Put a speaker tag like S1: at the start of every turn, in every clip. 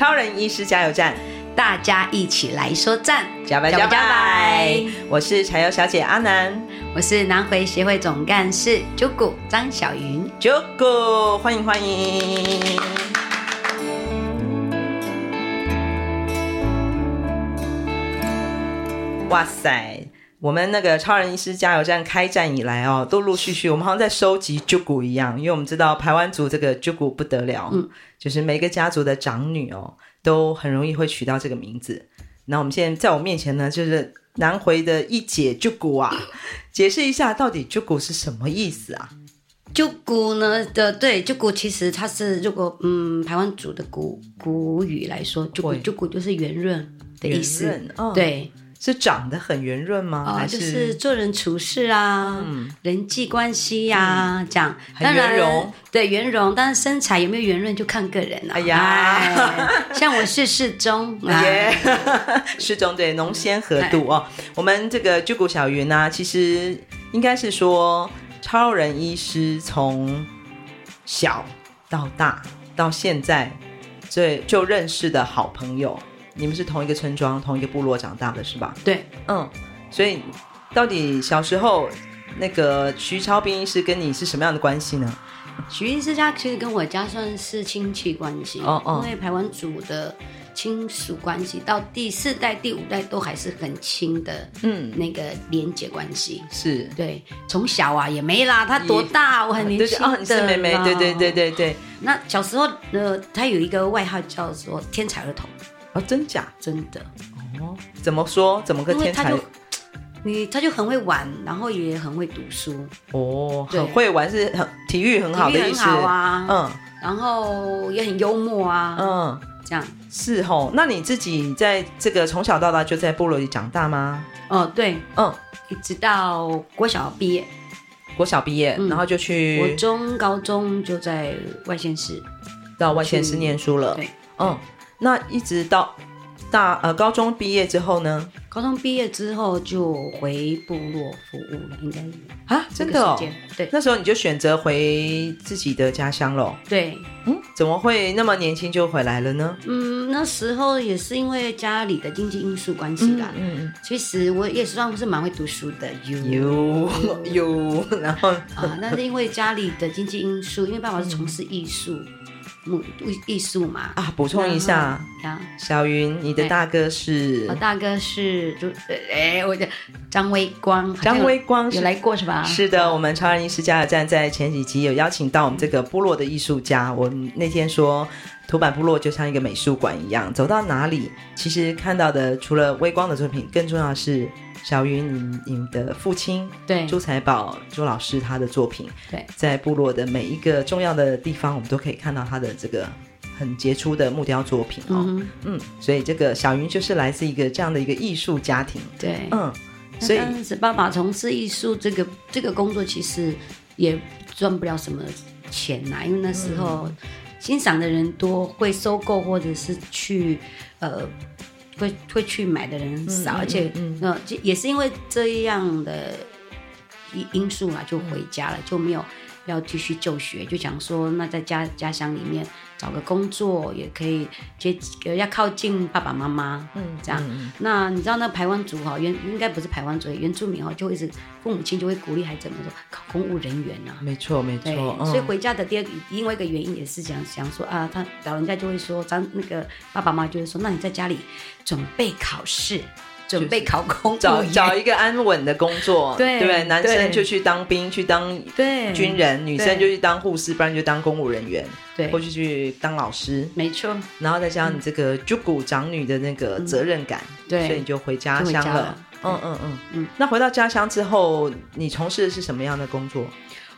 S1: 超人医师加油站，
S2: 大家一起来说赞，
S1: 加白加白！我是柴油小姐阿南，
S2: 我是南回协会总干事啾咕张小云，
S1: 啾咕欢迎欢迎！哇塞，我们那个超人医师加油站开站以来哦，陆陆续续，我们好像在收集啾骨一样，因为我们知道排湾族这个啾骨不得了。嗯就是每个家族的长女哦，都很容易会取到这个名字。那我们现在在我面前呢，就是南回的一姐啾骨啊，解释一下到底啾骨是什么意思啊？
S2: 啾骨呢的对，啾咕其实它是如果嗯台湾族的古古语来说，啾咕啾咕就是圆润的意思，对。
S1: 是长得很圆润吗？
S2: 哦，就是做人处事啊，嗯、人际关系呀、啊，嗯、这样
S1: 很圆融。
S2: 对，圆融，但是身材有没有圆润就看个人了、啊。哎呀，哎像我是适中，
S1: 耶，适中对，浓纤合度哦。我们这个巨骨小云呢、啊，其实应该是说，超人医师从小到大到现在，最就认识的好朋友。你们是同一个村庄、同一个部落长大的是吧？
S2: 对，
S1: 嗯，所以到底小时候那个徐超斌医师跟你是什么样的关系呢？
S2: 徐医师家其实跟我家算是亲戚关系，哦哦，因为排湾族的亲属关系到第四代、第五代都还是很亲的，嗯，那个连结关系
S1: 是
S2: 对。从小啊也没啦，他多大？我很年轻
S1: 哦，你是妹妹，对对对对对。
S2: 那小时候呃，他有一个外号叫做天才儿童。
S1: 哦，真假？
S2: 真的
S1: 哦？怎么说？怎么个天才？
S2: 你他就很会玩，然后也很会读书
S1: 哦。很会玩是很体育很好的意思
S2: 啊。嗯，然后也很幽默啊。嗯，这样
S1: 是哦。那你自己在这个从小到大就在部落里长大吗？
S2: 哦，对，嗯，一直到国小毕业，
S1: 国小毕业，然后就去
S2: 国中、高中就在外县市，
S1: 到外县市念书了。对，嗯。那一直到大呃高中毕业之后呢？
S2: 高中毕业之后就回部落服务了，应该
S1: 啊，真的哦，对，那时候你就选择回自己的家乡了。
S2: 对，
S1: 嗯，怎么会那么年轻就回来了呢？
S2: 嗯，那时候也是因为家里的经济因素关系啦。嗯嗯，其实我也算是蛮会读书的，
S1: 有有，然后
S2: 啊，那是因为家里的经济因素，因为爸爸是从事艺术。艺艺术嘛
S1: 啊，补充一下，小云，你的大哥是？
S2: 我大哥是就哎，我的张威光，
S1: 张威光
S2: 有来过是吧？
S1: 是的，我们超人医师加油站在前几集有邀请到我们这个部落的艺术家。我那天说，土坂部落就像一个美术馆一样，走到哪里，其实看到的除了微光的作品，更重要的是。小云，你你的父亲对朱财宝朱老师他的作品，对，在部落的每一个重要的地方，我们都可以看到他的这个很杰出的木雕作品哦。嗯，嗯，所以这个小云就是来自一个这样的一个艺术家庭。
S2: 对，嗯，所以爸爸从事艺术这个这个工作，其实也赚不了什么钱呐，因为那时候欣赏的人多，会收购或者是去呃。会会去买的人少，嗯、而且嗯，那、嗯、也是因为这样的因因素嘛，就回家了，嗯、就没有要继续就学，就想说那在家家乡里面找个工作也可以接，要靠近爸爸妈妈，嗯，这样。嗯、那你知道那排湾族哈，原应该不是排湾族，原住民哈，就会一直父母亲就会鼓励孩子们说考公务人员呐、啊。
S1: 没错没错、嗯，
S2: 所以回家的第二个另外一个原因也是想想说啊，他老人家就会说，张那个爸爸妈妈就会说，那你在家里准备考试。准备考公，
S1: 找找一个安稳的工作，对对，男生就去当兵，去当军人；女生就去当护士，不然就当公务人员，对，或者去当老师。
S2: 没错。
S1: 然后再加上你这个竹谷长女的那个责任感，对、嗯，所以你就回家乡了。了嗯嗯嗯嗯。那回到家乡之后，你从事的是什么样的工作？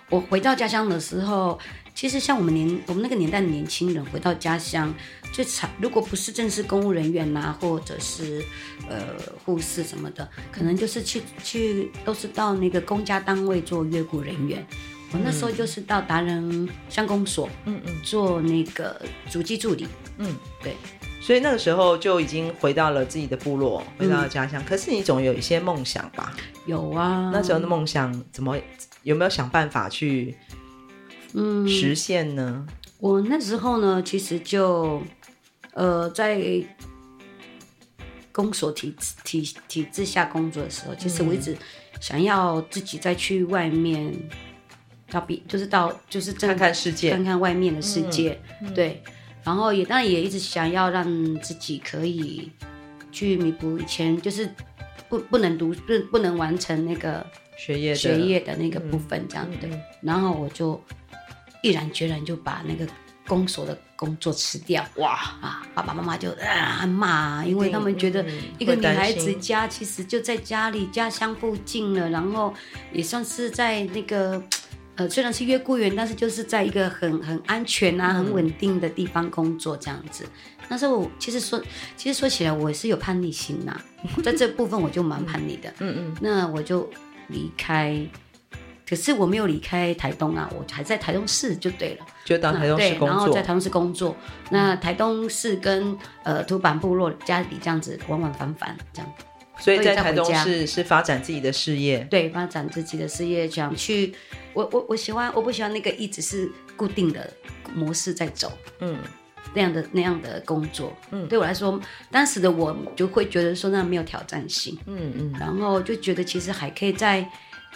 S2: 我回到家乡的时候。其实像我们年我们那个年代的年轻人回到家乡，最惨如果不是正式公务人员呐、啊，或者是呃护士什么的，可能就是去去都是到那个公家单位做月雇人员。我那时候就是到达人乡公所，嗯嗯，做那个主机助理，嗯，对。
S1: 所以那个时候就已经回到了自己的部落，回到了家乡。嗯、可是你总有一些梦想吧？
S2: 有啊。
S1: 那时候的梦想怎么有没有想办法去？嗯，实现呢？
S2: 我那时候呢，其实就，呃，在公所体体体制下工作的时候，其实我一直想要自己再去外面，到比就是到就是
S1: 看看世界，
S2: 看看外面的世界，嗯、对。然后也当然也一直想要让自己可以去弥补以前就是不不能读不不能完成那个
S1: 学业
S2: 学业的那个部分这样的，嗯、然后我就。毅然决然就把那个公所的工作辞掉，哇啊！爸爸妈妈就啊骂，因为他们觉得一个女孩子家其实就在家里家乡附近了，然后也算是在那个呃虽然是月雇员，但是就是在一个很很安全啊、很稳定的地方工作这样子。那时候其实说，其实说起来我是有叛逆心呐、啊，在这部分我就蛮叛逆的。嗯嗯，那我就离开。可是我没有离开台东啊，我还在台东市就对了，
S1: 就当台东市工作，
S2: 然后在台东市工作。那台东市跟呃土板部落家里这样子往往返返这样，
S1: 所以在台东市是发展自己的事业，
S2: 对，发展自己的事业，想去我我我喜欢，我不喜欢那个一直是固定的模式在走，嗯，那样的那样的工作，嗯，对我来说，当时的我就会觉得说那没有挑战性，嗯嗯，然后就觉得其实还可以在。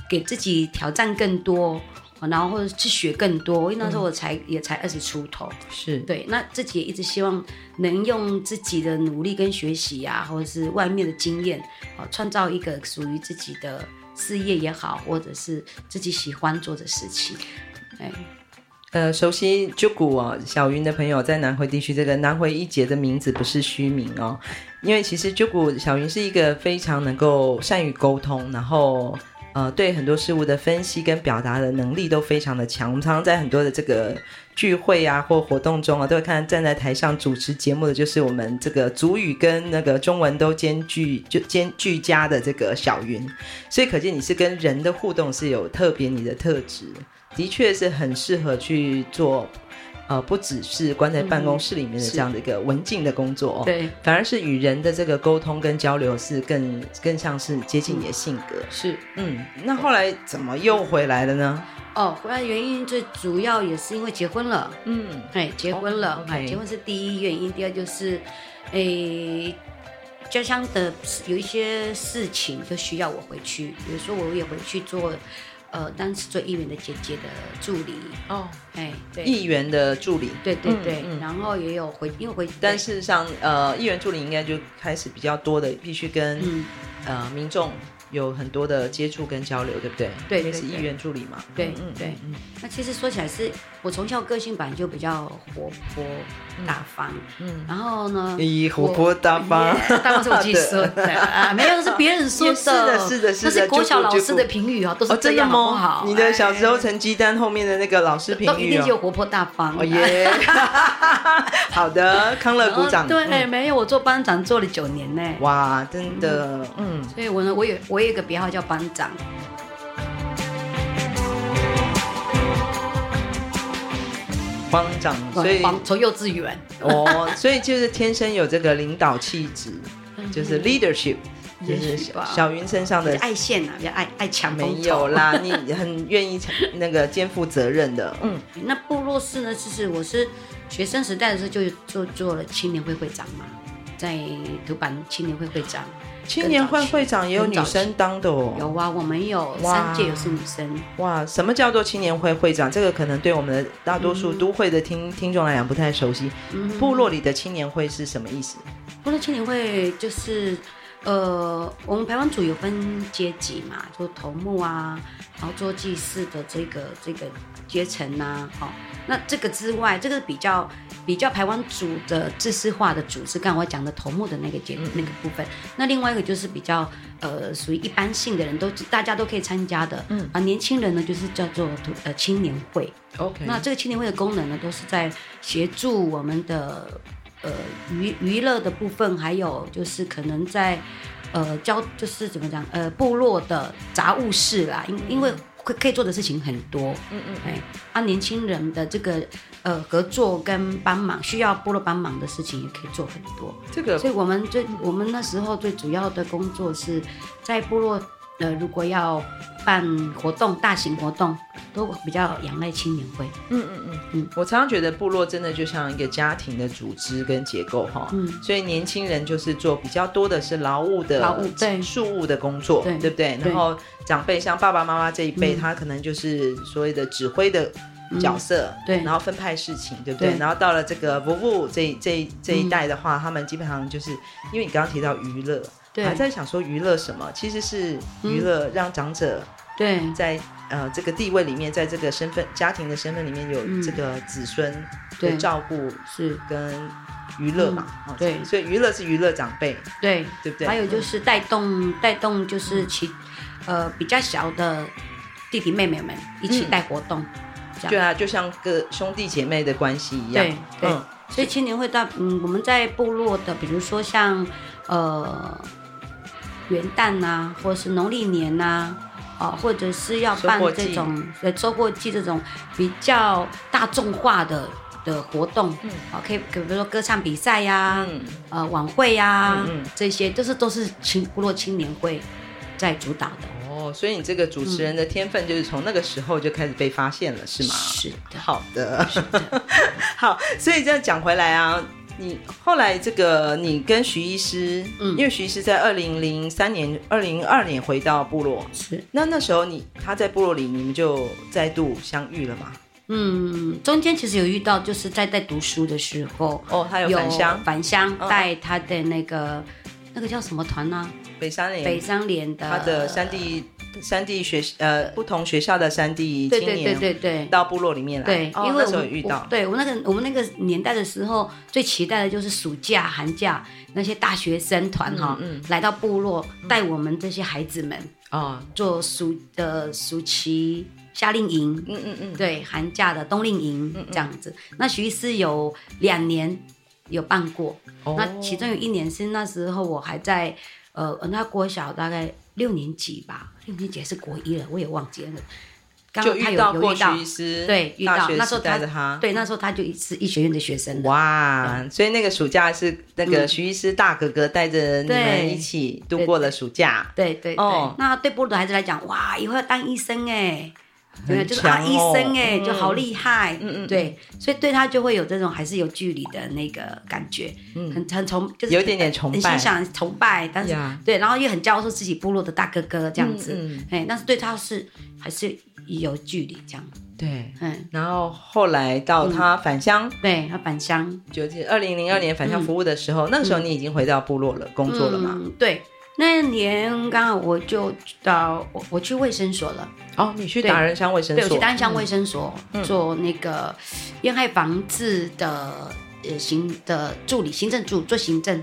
S2: 给自己挑战更多，然后或者去学更多。因为那时候我才、嗯、也才二十出头，
S1: 是
S2: 对。那自己也一直希望能用自己的努力跟学习呀、啊，或者是外面的经验，啊，创造一个属于自己的事业也好，或者是自己喜欢做的事情。哎，
S1: 呃，熟悉竹谷哦，小云的朋友在南回地区，这个南回一节的名字不是虚名哦，因为其实竹谷小云是一个非常能够善于沟通，然后。呃，对很多事物的分析跟表达的能力都非常的强。我们常常在很多的这个聚会啊或活动中啊，都会看站在台上主持节目的，就是我们这个主语跟那个中文都兼具就兼俱佳的这个小云。所以可见你是跟人的互动是有特别你的特质，的确是很适合去做。呃，不只是关在办公室里面的这样的一个文静的工作，哦、对，反而是与人的这个沟通跟交流是更更像是接近你的性格。
S2: 是，
S1: 嗯，那后来怎么又回来了呢？
S2: 哦，回来原因最主要也是因为结婚了。嗯，哎，结婚了，哎、哦，结婚是第一原因，第二就是，哎，家乡的有一些事情就需要我回去，比如说我也回去做。呃，当时做议员的姐姐的助理哦，哎，对，
S1: 议员的助理，
S2: 对对对，嗯嗯、然后也有回，因为回，
S1: 但事实上，呃，议员助理应该就开始比较多的，必须跟、嗯、呃民众。有很多的接触跟交流，对不对？
S2: 对，
S1: 对，对，是议员助理嘛。
S2: 对，嗯，对，嗯。那其实说起来，是我从小个性本来就比较活泼大方，嗯。然后呢？
S1: 咦，活泼大方，
S2: 大方是我自己说的啊，没有是别人说的。是的，是的，是的。那是国小老师的评语哦，都是这样，好不好？
S1: 你的小时候成绩单后面的那个老师评语，
S2: 一定就活泼大方。
S1: 哦耶！好的，康乐鼓掌。
S2: 对，没有，我做班长做了九年呢。
S1: 哇，真的，嗯。
S2: 所以我呢，我有。我有一个别号叫班长，
S1: 班长，所以
S2: 从幼稚园
S1: 哦，所以就是天生有这个领导气质，就是 leadership，就是小云身上的
S2: 爱线啊，比较爱爱抢。
S1: 没有啦，你很愿意那个肩负责任的。嗯，
S2: 那部落事呢？其实我是学生时代的时候就做做了青年会会长嘛，在土版青年会会长。
S1: 青年会会长也有女生当的哦。
S2: 有啊，我们有三届也是女生。
S1: 哇，什么叫做青年会会长？这个可能对我们的大多数都会的听、嗯、听众来讲不太熟悉。嗯、部落里的青年会是什么意思？
S2: 部落青年会就是。呃，我们排湾族有分阶级嘛，就头目啊，然后做祭祀的这个这个阶层呐、哦，那这个之外，这个比较比较排湾族的知识化的组织，刚才我讲的头目的那个阶、嗯、那个部分，那另外一个就是比较呃属于一般性的人都大家都可以参加的，嗯。啊，年轻人呢就是叫做呃青年会
S1: ，OK，
S2: 那这个青年会的功能呢都是在协助我们的。呃，娱娱乐的部分，还有就是可能在，呃，交就是怎么讲，呃，部落的杂物室啦，因因为可可以做的事情很多，嗯嗯，哎，啊，年轻人的这个呃合作跟帮忙，需要部落帮忙的事情也可以做很多。
S1: 这个，
S2: 所以我们最我们那时候最主要的工作是在部落。呃，如果要办活动，大型活动都比较仰赖青年会。
S1: 嗯嗯嗯嗯，我常常觉得部落真的就像一个家庭的组织跟结构哈。嗯，所以年轻人就是做比较多的是劳务的、劳务对事务的工作，对，对不对？然后长辈像爸爸妈妈这一辈，他可能就是所谓的指挥的角色，对，然后分派事情，对不对？然后到了这个伯父这这这一代的话，他们基本上就是因为你刚刚提到娱乐。还在想说娱乐什么？其实是娱乐让长者对在呃这个地位里面，在这个身份家庭的身份里面有这个子孙的照顾是跟娱乐嘛？对，所以娱乐是娱乐长辈，
S2: 对
S1: 对不对？
S2: 还有就是带动带动就是其呃比较小的弟弟妹妹们一起带活动，
S1: 对啊，就像个兄弟姐妹的关系一样。
S2: 对对，所以青年会到嗯我们在部落的，比如说像呃。元旦呐、啊，或者是农历年呐、啊，啊，或者是要办这种呃收获季这种比较大众化的的活动，嗯，啊，可以，比如说歌唱比赛呀、啊，嗯，呃，晚会呀、啊，嗯，嗯，这些都是都是青部落青年会在主导的。
S1: 哦，所以你这个主持人的天分就是从那个时候就开始被发现了，是吗？
S2: 是的。
S1: 好的，的。好，所以这样讲回来啊。你后来这个，你跟徐医师，嗯，因为徐医师在二零零三年、二零二年回到部落，是那那时候你他在部落里，你们就再度相遇了吗？
S2: 嗯，中间其实有遇到，就是在在读书的时候，
S1: 哦，他有返乡，
S2: 返乡带他的那个、哦、那个叫什么团呢、啊？
S1: 北山联，
S2: 北山联的他
S1: 的山地。山地学呃，不同学校的三地青年，对对对。对对，到部落里面来，
S2: 对，因为
S1: 那时候遇到，
S2: 对我们那个我们那个年代的时候，最期待的就是暑假寒假那些大学生团哈，来到部落带我们这些孩子们啊，做暑的暑期夏令营，嗯嗯嗯，对，寒假的冬令营这样子。那徐医师有两年有办过，那其中有一年是那时候我还在呃，那国小大概六年级吧。六年级还是国一了，我也忘记了。刚刚他有
S1: 有遇到过
S2: 徐医
S1: 师，
S2: 对，遇到那时候
S1: 带着他，
S2: 对，那时候他就是医学院的学生。
S1: 哇，所以那个暑假是那个徐医师大哥哥带着你们一起度过了暑假。
S2: 对对哦，那对部落的孩子来讲，哇，以后要当医生哎，对，就是啊，医生哎，就好厉害。嗯嗯，对，所以对他就会有这种还是有距离的那个感觉，嗯，很很崇，就是
S1: 有一点点崇拜，
S2: 很欣赏崇拜，但是对，然后又很骄傲说自己部落的大哥哥这样子，哎，但是对他是。还是有距离这样，
S1: 对，嗯，然后后来到他返乡，
S2: 对他返乡，
S1: 就是二零零二年返乡服务的时候，那个时候你已经回到部落了，工作了吗？
S2: 对，那年刚好我就到我我去卫生所了。
S1: 哦，你去达人乡卫生所？
S2: 对，我去达人乡卫生所做那个烟害防治的呃行的助理，行政助做行政。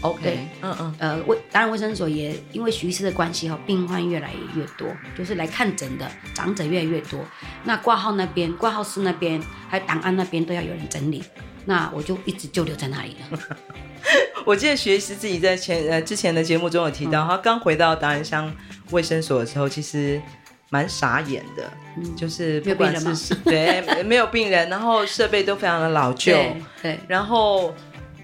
S1: OK，嗯嗯，
S2: 呃，卫当然卫生所也因为徐医师的关系哈，病患越来越多，就是来看诊的长者越来越多。那挂号那边、挂号室那边，还有档案那边都要有人整理。那我就一直就留在那里了。
S1: 我记得徐医师自己在前呃之前的节目中有提到，嗯、他刚回到达人乡卫生所的时候，其实蛮傻眼的，嗯、就是不管是 对没有病人，然后设备都非常的老旧，
S2: 对，对，
S1: 然后。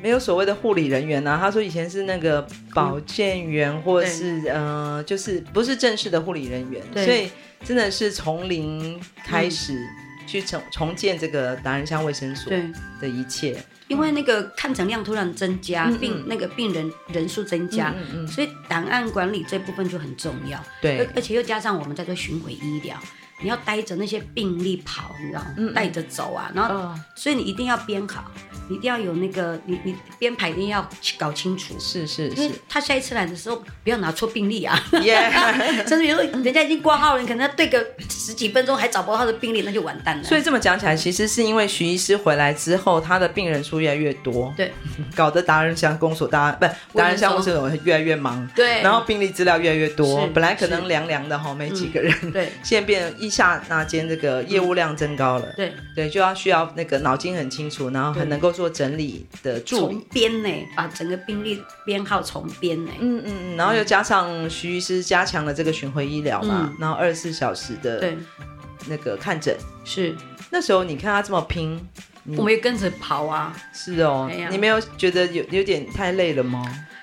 S1: 没有所谓的护理人员啊。他说以前是那个保健员，嗯、或者是呃，就是不是正式的护理人员，所以真的是从零开始去重重建这个达人乡卫生所的一切。
S2: 因为那个看诊量突然增加，嗯、病那个病人人数增加，嗯嗯嗯、所以档案管理这部分就很重要。
S1: 对，
S2: 而且又加上我们在做巡回医疗，你要带着那些病例跑，你知道吗？带着走啊，然后，哦、所以你一定要编好。一定要有那个，你你编排一定要搞清楚。
S1: 是是是，
S2: 因为他下一次来的时候，不要拿错病例啊。耶，甚至有时候人家已经挂号了，你可能要对个十几分钟还找不到他的病例，那就完蛋了。
S1: 所以这么讲起来，其实是因为徐医师回来之后，他的病人数越来越多，对，搞得达人乡公所大不达人乡公所越来越忙，
S2: 对，
S1: 然后病例资料越来越多，本来可能凉凉的哈，没几个人，对，现在变一下那间这个业务量增高了，对。对，就要需要那个脑筋很清楚，然后很能够。做整理的助理，
S2: 编呢，把整个病历编号重编呢，
S1: 嗯嗯嗯，然后又加上徐医师加强了这个巡回医疗嘛，嗯、然后二十四小时的对。那个看诊，
S2: 是。
S1: 那时候你看他这么拼，
S2: 我们也跟着跑啊，
S1: 是哦，你没有觉得有有点太累了吗？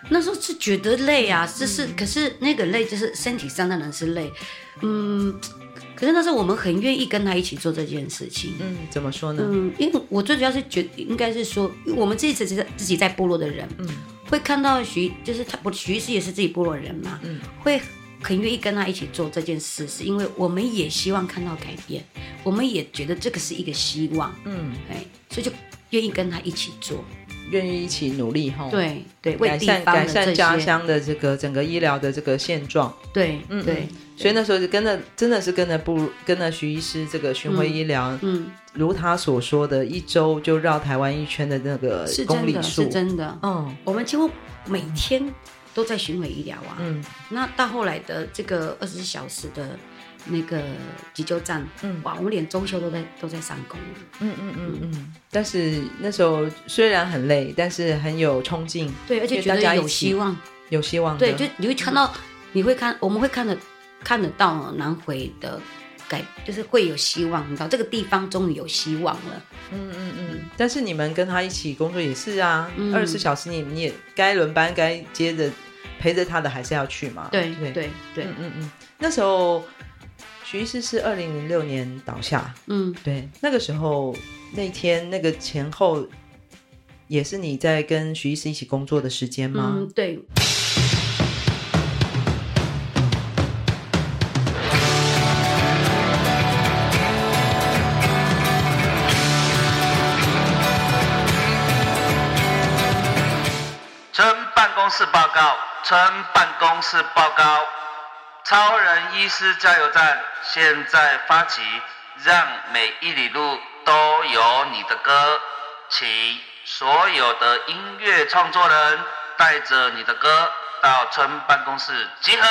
S2: 那时候是觉得累啊，就是、嗯、可是那个累就是身体上当然是累，嗯。可是那时候我们很愿意跟他一起做这件事情。
S1: 嗯，怎么说呢？
S2: 嗯，因为我最主要是觉得应该是说，我们自己自己自己在部落的人，嗯，会看到徐，就是他，不，徐医师也是自己部落人嘛，嗯，会很愿意跟他一起做这件事，是因为我们也希望看到改变，我们也觉得这个是一个希望，嗯，哎，所以就愿意跟他一起做。
S1: 愿意一起努力哈，
S2: 对对，
S1: 改善改善家乡的这个整个医疗的这个现状，
S2: 对，嗯对，
S1: 所以那时候就跟着，真的是跟着不跟着徐医师这个巡回医疗，嗯，如他所说的，一周就绕台湾一圈的那个公里数，
S2: 是真的，嗯，我们几乎每天都在巡回医疗啊，嗯，那到后来的这个二十四小时的。那个急救站，嗯，哇，我们连中秋都在都在上工，
S1: 嗯嗯嗯嗯。但是那时候虽然很累，但是很有冲劲，
S2: 对，而且觉得有希望，
S1: 有希望，
S2: 对，就你会看到，你会看，我们会看得看得到南回的改，就是会有希望，你知道这个地方终于有希望了，
S1: 嗯嗯嗯。但是你们跟他一起工作也是啊，二十四小时你你也该轮班该接着陪着他的还是要去嘛，
S2: 对对？对对，
S1: 嗯嗯嗯。那时候。徐医师是二零零六年倒下，嗯，对，那个时候那天那个前后，也是你在跟徐医师一起工作的时间吗？
S2: 嗯，对。
S3: 村办公室报告，村办公室报告。超人医师加油站现在发起，让每一里路都有你的歌，请所有的音乐创作人带着你的歌到村办公室集合。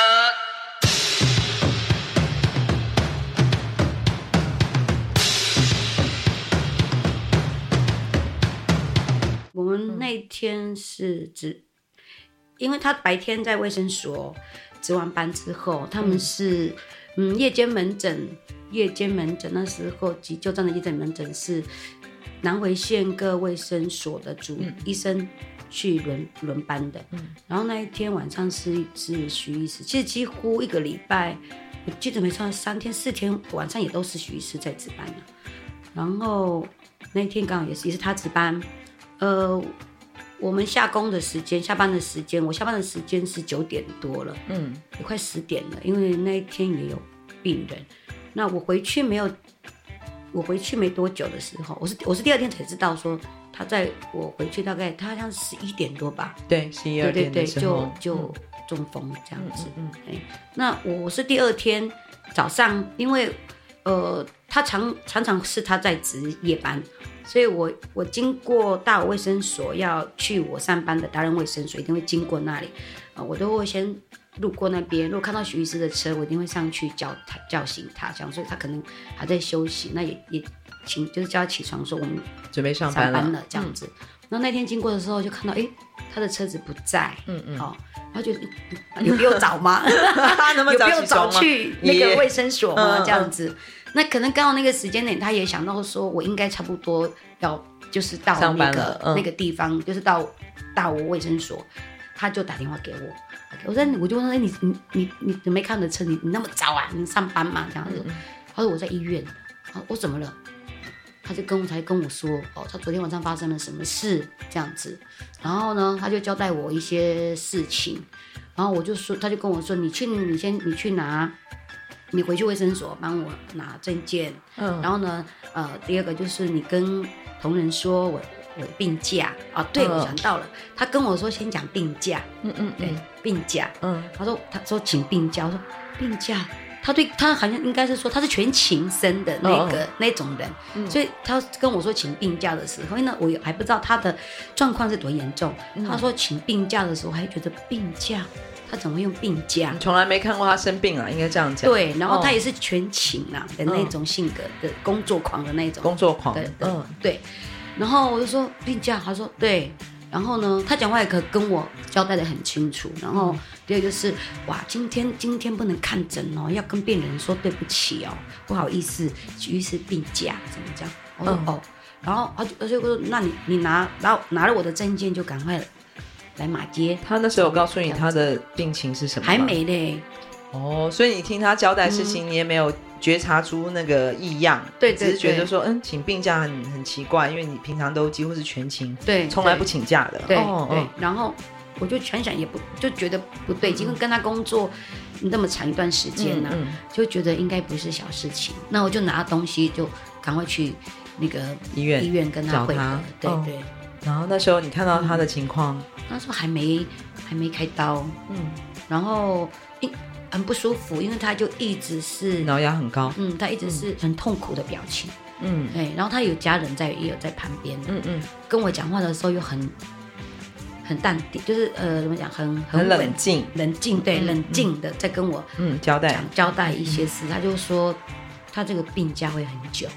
S2: 我们那天是指，因为他白天在卫生所。值完班之后，他们是嗯，嗯夜间门诊，夜间门诊那时候急救站的夜间门诊是南回县各卫生所的主医生去轮轮班的。嗯，然后那一天晚上是是徐医师，其实几乎一个礼拜，我记得没错，三天四天晚上也都是徐医师在值班的。然后那天刚好也是也是他值班，呃。我们下工的时间，下班的时间，我下班的时间是九点多了，嗯，也快十点了，因为那一天也有病人。那我回去没有，我回去没多久的时候，我是我是第二天才知道说他在我回去大概他好像十一点多吧，
S1: 对，十一二点的时候。
S2: 就就中风这样子，嗯，哎、嗯。嗯，那我是第二天早上，因为呃，他常常常是他在值夜班。所以我，我我经过大武卫生所要去我上班的达人卫生所，一定会经过那里，啊，我都会先路过那边。如果看到徐医师的车，我一定会上去叫他叫醒他，这样，所以他可能还在休息，那也也请就是叫他起床，说我们
S1: 准备上班了，
S2: 这样子。那、嗯、那天经过的时候，就看到哎、欸，他的车子不在，嗯嗯，哦，然后就有必要找吗？有必要找去那个卫生所吗？这样子。那可能刚好那个时间点，他也想到说，我应该差不多要就就是到那个、
S1: 嗯、
S2: 那个地方，就是到大我卫生所，他就打电话给我，我说我就问他，哎，你你你你你没看得车？你你那么早啊？你上班吗？这样子，嗯、他说我在医院，我怎么了？他就跟我才跟我说，哦，他昨天晚上发生了什么事这样子，然后呢，他就交代我一些事情，然后我就说，他就跟我说，你去，你先你去拿。你回去卫生所帮我拿证件，嗯，然后呢，呃，第二个就是你跟同仁说我我的病假。啊，对，嗯、我想到了，他跟我说先讲病假，嗯嗯，对，病假，嗯，他说他说请病假，我说病假，他对他好像应该是说他是全勤生的那个、嗯、那种人，嗯、所以他跟我说请病假的时候，呢我还不知道他的状况是多严重，嗯、他说请病假的时候还觉得病假。他怎么用病假？
S1: 你从来没看过他生病啊，应该这样讲。
S2: 对，然后他也是全勤啊的那种性格的，工作狂的那种。
S1: 工作狂。
S2: 对，嗯，对。然后我就说病假，他说对。然后呢，他讲话也可跟我交代的很清楚。然后第二就是，哇，今天今天不能看诊哦，要跟病人说对不起哦，不好意思，于是病假怎么讲？我说哦，然后他就他就说，那你你拿，然后拿了我的证件就赶快了。来马街，
S1: 他那时候有告诉你他的病情是什么？
S2: 还没嘞。
S1: 哦，所以你听他交代事情，嗯、你也没有觉察出那个异样，
S2: 对，
S1: 只是觉得说，嗯，请病假很很奇怪，因为你平常都几乎是全勤，
S2: 对，
S1: 从来不请假的。
S2: 对、哦、对，然后我就全想也不就觉得不对，因为跟他工作那么长一段时间呢、啊，嗯嗯、就觉得应该不是小事情。那我就拿东西就赶快去那个医院医院跟他会合，对对。哦
S1: 然后那时候你看到他的情况，嗯、
S2: 那时候还没还没开刀，嗯，然后因很不舒服，因为他就一直是
S1: 脑压很高，
S2: 嗯，他一直是很痛苦的表情，嗯，哎，然后他有家人在，也有在旁边，嗯嗯，跟我讲话的时候又很很淡定，就是呃怎么讲，很很，
S1: 很冷静，
S2: 冷静，对，嗯、冷静的在跟我
S1: 嗯交代。
S2: 交代一些事，嗯、他就说他这个病假会很久。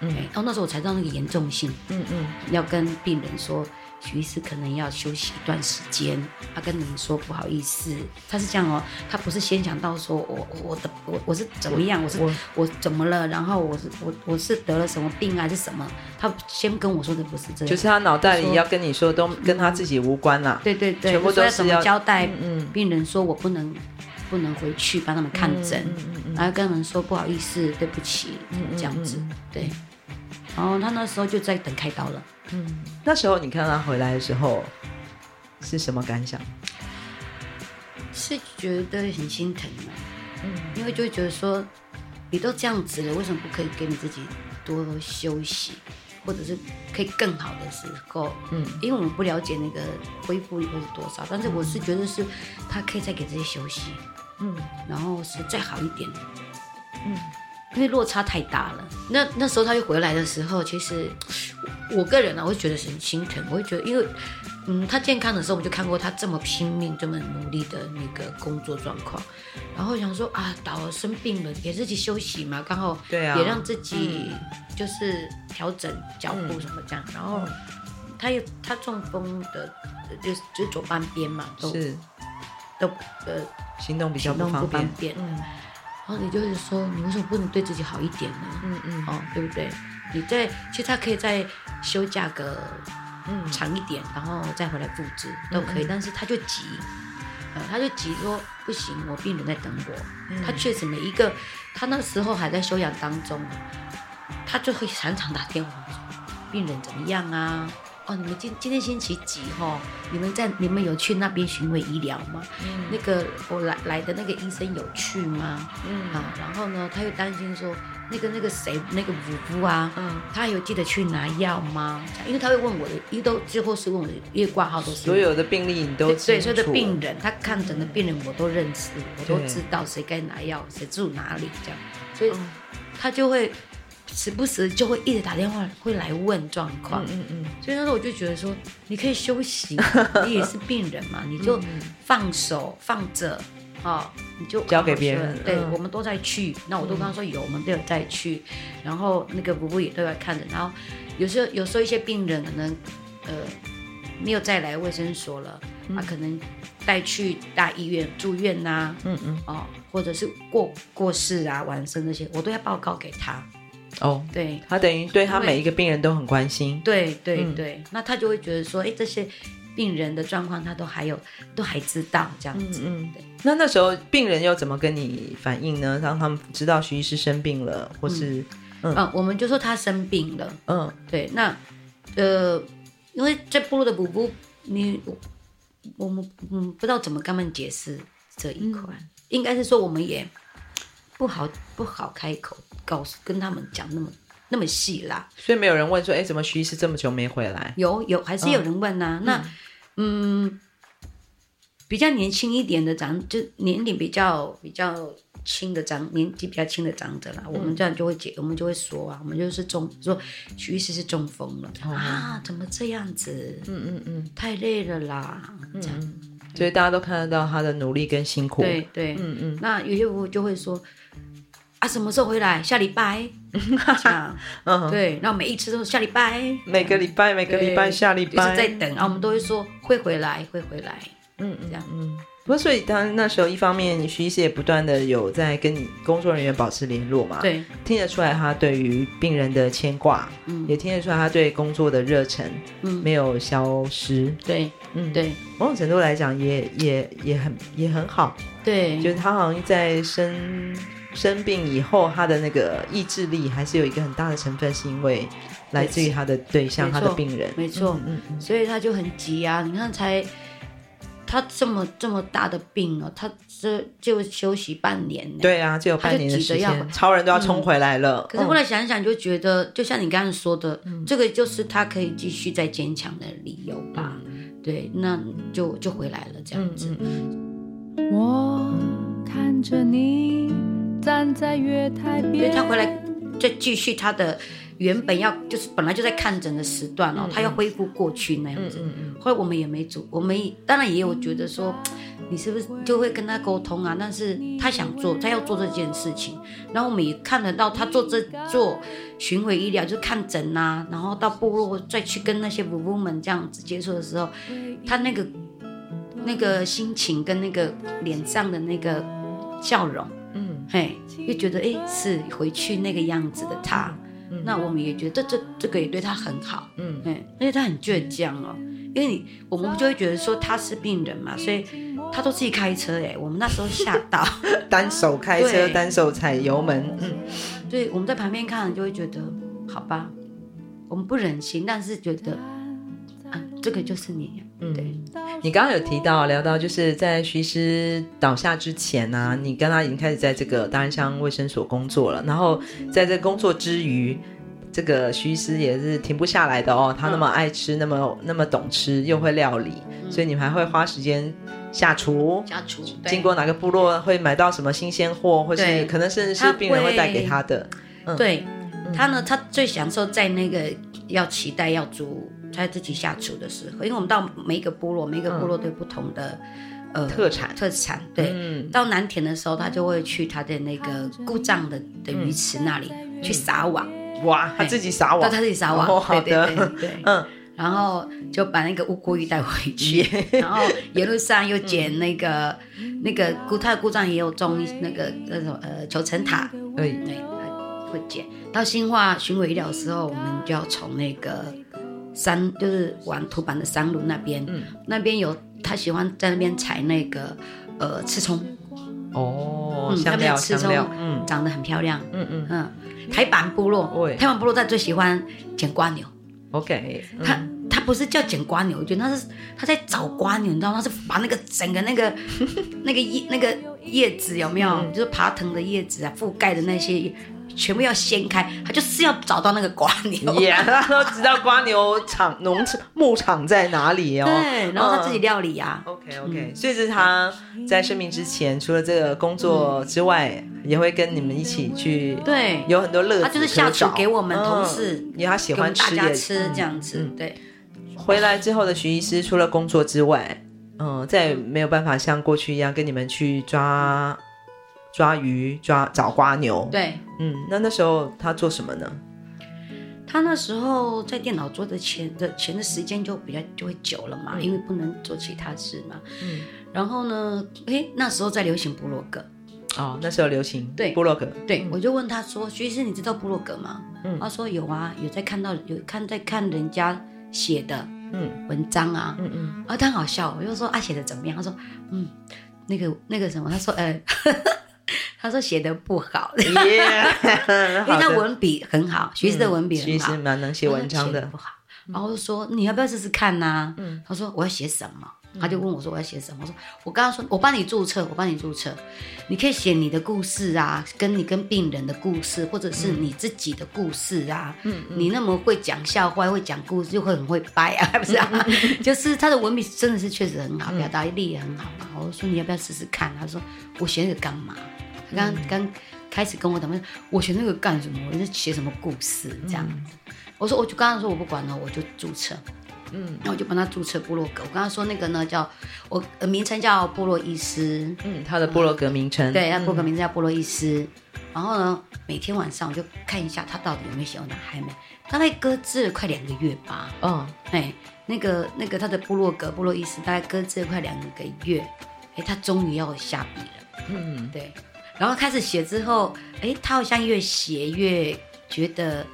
S2: 嗯，然后那时候我才知道那个严重性。嗯嗯，要跟病人说，许医师可能要休息一段时间。他跟你们说不好意思，他是这样哦，他不是先想到说我我的我我是怎么样，我是我，我怎么了，然后我是我我是得了什么病还是什么？他先跟我说的不是这样，
S1: 就是他脑袋里要跟你说都跟他自己无关啦。
S2: 对对对，全部都是要怎么交代？嗯，病人说我不能不能回去帮他们看诊，然后跟他们说不好意思，对不起，这样子，对。然后他那时候就在等开刀了。
S1: 嗯，那时候你看他回来的时候是什么感想？
S2: 是觉得很心疼嘛。嗯，因为就会觉得说，你都这样子了，为什么不可以给你自己多休息，或者是可以更好的时候？嗯，因为我们不了解那个恢复率会是多少，但是我是觉得是他可以再给自己休息。嗯，然后是再好一点。嗯。因为落差太大了，那那时候他又回来的时候，其实我个人呢、啊，我会觉得很心疼。我会觉得，因为嗯，他健康的时候，我们就看过他这么拼命、这么努力的那个工作状况，然后想说啊，倒了生病了，给自己休息嘛，刚好对啊，也让自己就是调整脚步什么这样。嗯、然后他又他中风的，就是就是左半边嘛，都是都呃
S1: 行动比较不方便。方便嗯。
S2: 然后你就会说，你为什么不能对自己好一点呢？嗯嗯，哦，对不对？你在其实他可以再休假个嗯长一点，然后再回来复职都可以。但是他就急，呃，他就急说不行，我病人在等我。嗯、他确实每一个，他那时候还在休养当中，他就会常常打电话说病人怎么样啊？哦，你们今今天星期几哈？你们在你们有去那边巡回医疗吗？嗯，那个我来来的那个医生有去吗？嗯啊，然后呢，他又担心说那个那个谁那个五夫啊，嗯，他有记得去拿药吗？因为他会问我的，因为都最后是问我的，因为挂号都是
S1: 所有的病例你都对，
S2: 对，所有的病人他看诊的病人我都认识，我都知道谁该拿药，谁住哪里这样，所以他就会。时不时就会一直打电话，会来问状况。嗯嗯，嗯，所以那时候我就觉得说，你可以休息，你也是病人嘛，你就放手放着，哦，你就
S1: 交给别人。
S2: 对，我们都在去，那我都跟他说有，我们都有在去。然后那个伯伯也都在看着。然后有时候有时候一些病人可能呃没有再来卫生所了，他可能带去大医院住院呐，嗯嗯，哦，或者是过过世啊、晚生那些，我都要报告给他。
S1: 哦，
S2: 对，
S1: 他等于对他每一个病人都很关心。
S2: 对对对，那他就会觉得说，哎，这些病人的状况他都还有都还知道这样子。嗯，对。
S1: 那那时候病人又怎么跟你反映呢？让他们知道徐医师生病了，或是
S2: 嗯，我们就说他生病了。
S1: 嗯，
S2: 对。那呃，因为在部落的补补，你我们嗯不知道怎么跟他们解释这一块，应该是说我们也。不好不好开口告诉跟他们讲那么那么细啦，
S1: 所以没有人问说，哎，怎么徐医师这么久没回来？
S2: 有有还是有人问呐、那嗯，嗯，比较年轻一点的长，就年龄比较比较轻的长，年纪比较轻的长者啦，嗯、我们这样就会解，我们就会说啊，我们就是中说徐医师是中风了、哦、啊，怎么这样子？嗯嗯嗯，太累了啦，这样，
S1: 嗯、所以大家都看得到他的努力跟辛苦。
S2: 对对，嗯嗯，那有些朋友就会说。啊，什么时候回来？下礼拜，这样，嗯，对，然后每一次都是下礼拜，
S1: 每个礼拜，每个礼拜下礼拜，
S2: 就是在等，然后我们都会说会回来，会回来，嗯，这样，嗯。
S1: 不过，所以当那时候，一方面徐医师也不断的有在跟你工作人员保持联络嘛，
S2: 对，
S1: 听得出来他对于病人的牵挂，嗯，也听得出来他对工作的热忱，嗯，没有消失，
S2: 对，嗯，对，
S1: 某种程度来讲，也也也很也很好，
S2: 对，
S1: 就是他好像在生。生病以后，他的那个意志力还是有一个很大的成分，是因为来自于他的对象，他的病人。
S2: 没错，嗯嗯，所以他就很急啊！你看，才他这么这么大的病哦，他这就休息半年。
S1: 对啊，就有半年的时间，超人都要冲回来了。
S2: 可是后来想一想，就觉得就像你刚才说的，这个就是他可以继续再坚强的理由吧？对，那就就回来了，这样子。我看着你。站在月台边，所以他回来再继续他的原本要就是本来就在看诊的时段哦，嗯、他要恢复过去那样子。后来我们也没做，我们当然也有觉得说，你是不是就会跟他沟通啊？但是他想做，他要做这件事情，然后我们也看得到他做这做巡回医疗，就是看诊啊，然后到部落再去跟那些婆婆们这样子接触的时候，他那个那个心情跟那个脸上的那个笑容。嘿，又觉得哎，是回去那个样子的他，那我们也觉得这这这个也对他很好，嗯，哎，而且他很倔强哦，因为你我们就会觉得说他是病人嘛，所以他都自己开车哎，我们那时候吓到，
S1: 单手开车，单手踩油门，嗯，
S2: 对，我们在旁边看就会觉得好吧，我们不忍心，但是觉得啊，这个就是你。嗯，对，
S1: 你刚刚有提到聊到，就是在徐医师倒下之前呢、啊，你跟他已经开始在这个大安乡卫生所工作了。然后在这工作之余，这个徐医师也是停不下来的哦。他那么爱吃，嗯、那么那么懂吃，又会料理，嗯、所以你们还会花时间下厨。
S2: 下厨，
S1: 经过哪个部落会买到什么新鲜货，或是可能甚至是病人会带给他的。
S2: 他嗯、对他呢，他最享受在那个要期待要煮。在自己下厨的时候，因为我们到每一个部落，每一个部落都有不同的、
S1: 嗯、呃特产。
S2: 特产。对，嗯、到南田的时候，他就会去他的那个故障的的鱼池那里、嗯、去撒网。
S1: 哇，他自己撒网，
S2: 他自己撒网。
S1: 哦、好的，
S2: 对对。对，对嗯，然后就把那个乌龟鱼带回去，然后沿路上又捡那个、嗯、那个故他的故障也有种那个那种呃九层塔，对对，会捡。到新化巡回医疗的时候，我们就要从那个。山就是往土坂的山路那边，嗯、那边有他喜欢在那边采那个呃刺葱。
S1: 哦，嗯、香料那边刺葱
S2: 嗯，长得很漂亮，嗯嗯。嗯，台版部落，台湾部落他最喜欢捡瓜牛
S1: ，OK，、嗯、
S2: 他他不是叫捡瓜牛，我觉得他是他在找瓜牛，你知道吗？他是把那个整个那个 那个叶那个叶子有没有，嗯、就是爬藤的叶子啊，覆盖的那些。全部要掀开，他就是要找到那个瓜牛。
S1: 耶，yeah, 他都知道瓜牛场、农场、牧场在哪里哦。
S2: 对，然后他自己料理呀、啊。
S1: OK OK，、嗯、所以是他在生病之前，除了这个工作之外，嗯、也会跟你们一起去。对，有很多乐子。
S2: 他就是下厨给我们同事，
S1: 因为、嗯、他喜欢吃，
S2: 大家吃这样子。嗯、对。
S1: 回来之后的徐医师，除了工作之外，嗯，再也没有办法像过去一样跟你们去抓。抓鱼、抓找瓜牛，
S2: 对，
S1: 嗯，那那时候他做什么呢？
S2: 他那时候在电脑桌的前的前的时间就比较就会久了嘛，嗯、因为不能做其他事嘛。嗯，然后呢，诶，那时候在流行部落格，
S1: 哦，那时候流行
S2: 对。
S1: 部落格，
S2: 对，我就问他说：“徐医师，你知道部落格吗？”
S1: 嗯，
S2: 他说有啊，有在看到有看在看人家写的嗯。文章啊，嗯嗯，啊，他很好笑，我就说啊写的怎么样？他说嗯，那个那个什么，他说呃。他说写的不好，yeah, 因为他文笔很好，徐医师的文笔很好，
S1: 徐医师蛮能写文章的。
S2: 不好，然后我就说你要不要试试看呢、啊？嗯，他说我要写什么？他就问我说我要写什么？我说我刚刚说我帮你注册，我帮你注册，你可以写你的故事啊，跟你跟病人的故事，或者是你自己的故事啊。嗯，你那么会讲笑话，会讲故事，又会很会掰啊，不 是啊？就是他的文笔真的是确实很好，表达力也很好嘛。我说你要不要试试看？他说我写那个干嘛？刚刚开始跟我讨论，我学那个干什么？我是写什么故事这样子？嗯、我说，我就刚刚说我不管了，我就注册。嗯，那我就帮他注册部落格。我刚刚说那个呢，叫我名称叫部落医师。
S1: 嗯，他的部落格名称、嗯、
S2: 对，他部落格名字叫部落医师。嗯、然后呢，每天晚上我就看一下他到底有没有写完，还没。大概搁置了快两个月吧。嗯，哎，那个那个他的部落格部落医师大概搁置了快两个月，哎，他终于要下笔了。嗯，对。然后开始写之后，哎，他好像越写越觉得，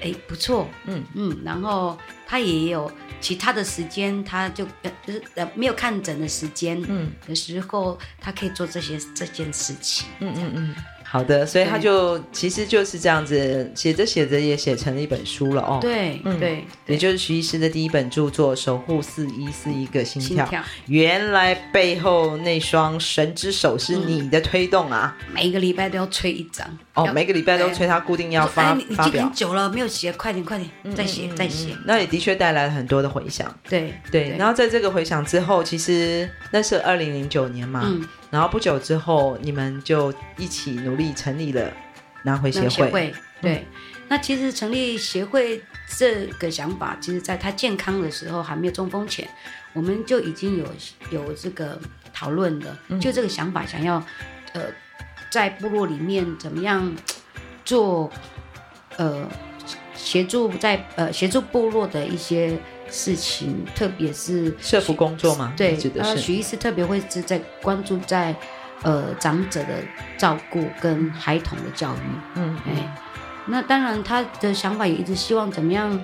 S2: 哎，不错，嗯嗯。然后他也有其他的时间，他就呃就是呃没有看诊的时间，嗯的时候，他可以做这些这件事情，嗯嗯嗯。
S1: 好的，所以他就其实就是这样子写着写着也写成了一本书了哦。
S2: 对，嗯，对，
S1: 也就是徐医师的第一本著作《守护四一四一个心跳》。原来背后那双神之手是你的推动啊！
S2: 每个礼拜都要催一张
S1: 哦，每个礼拜都催他固定要发发表。
S2: 很久了没有写，快点快点，再写再写。
S1: 那也的确带来了很多的回响。
S2: 对
S1: 对，然后在这个回响之后，其实那是二零零九年嘛。然后不久之后，你们就一起努力成立了南回协会。协会
S2: 对，嗯、那其实成立协会这个想法，其实在他健康的时候还没有中风前，我们就已经有有这个讨论了。嗯、就这个想法，想要呃在部落里面怎么样做呃协助在呃协助部落的一些。事情，特别是
S1: 社福工作嘛，
S2: 对，然后许医师特别会是在关注在，呃，长者的照顾跟孩童的教育，嗯，哎，那当然他的想法也一直希望怎么样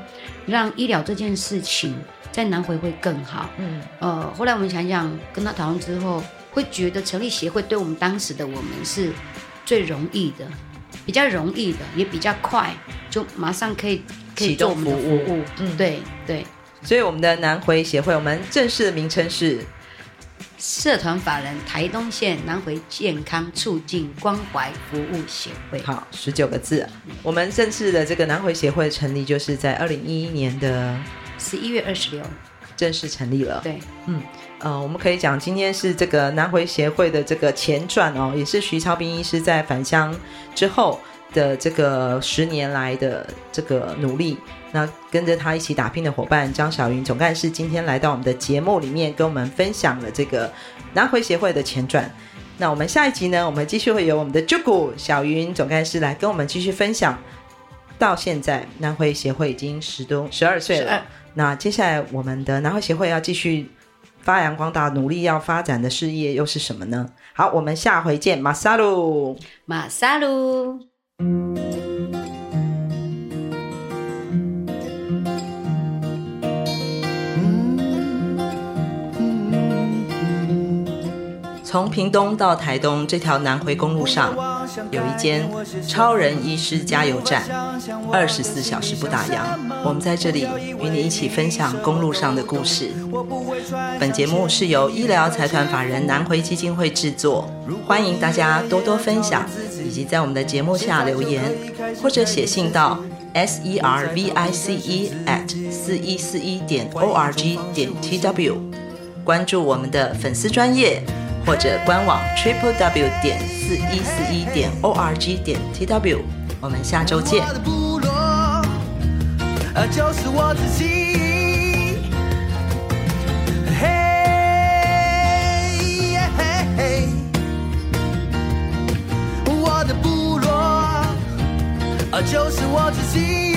S2: 让医疗这件事情在南回会更好，嗯，呃，后来我们想想跟他讨论之后，会觉得成立协会对我们当时的我们是最容易的，比较容易的，也比较快，就马上可以可以做我们的服务，嗯，对对。
S1: 所以我们的南回协会，我们正式的名称是
S2: 社团法人台东县南回健康促进关怀服务协会。
S1: 好，十九个字。我们正式的这个南回协会成立，就是在二零一一年的
S2: 十一月二十六
S1: 正式成立了。
S2: 对，
S1: 嗯，呃，我们可以讲，今天是这个南回协会的这个前传哦，也是徐超斌医师在返乡之后的这个十年来的这个努力。那跟着他一起打拼的伙伴张小云总干事今天来到我们的节目里面，跟我们分享了这个南回协会的前传。那我们下一集呢，我们继续会由我们的 Jugo 晓云总干事来跟我们继续分享。到现在南回协会已经十多十二岁了，那接下来我们的南回协会要继续发扬光大，努力要发展的事业又是什么呢？好，我们下回见，马萨鲁，
S2: 马萨鲁。
S1: 从屏东到台东这条南回公路上，有一间超人医师加油站，二十四小时不打烊。我们在这里与你一起分享公路上的故事。本节目是由医疗财团法人南回基金会制作，欢迎大家多多分享，以及在我们的节目下留言，或者写信到 s e r v i c e at 四一四一点 o r g 点 t w，关注我们的粉丝专业。或者官网 triple w 点四一四一点 o r g 点 t w，我们下周见。就是我自己。就是我自己。